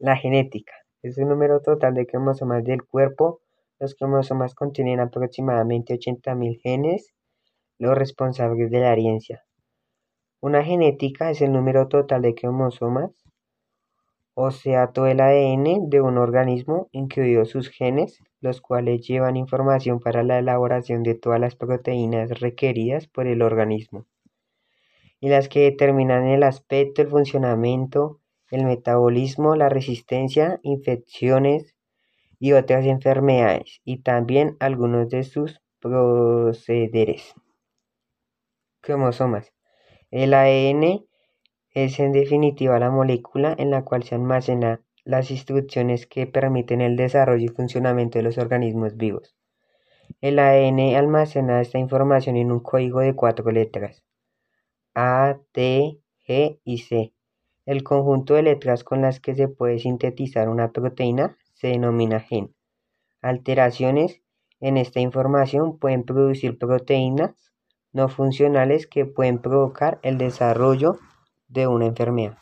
La genética es el número total de cromosomas del cuerpo. Los cromosomas contienen aproximadamente 80.000 genes, los responsables de la herencia. Una genética es el número total de cromosomas, o sea, todo el ADN de un organismo, incluidos sus genes, los cuales llevan información para la elaboración de todas las proteínas requeridas por el organismo, y las que determinan el aspecto, el funcionamiento, el metabolismo, la resistencia, infecciones y otras enfermedades, y también algunos de sus procederes. Cromosomas. El ADN es en definitiva la molécula en la cual se almacenan las instrucciones que permiten el desarrollo y funcionamiento de los organismos vivos. El ADN almacena esta información en un código de cuatro letras, A, T, G y C. El conjunto de letras con las que se puede sintetizar una proteína se denomina gen. Alteraciones en esta información pueden producir proteínas no funcionales que pueden provocar el desarrollo de una enfermedad.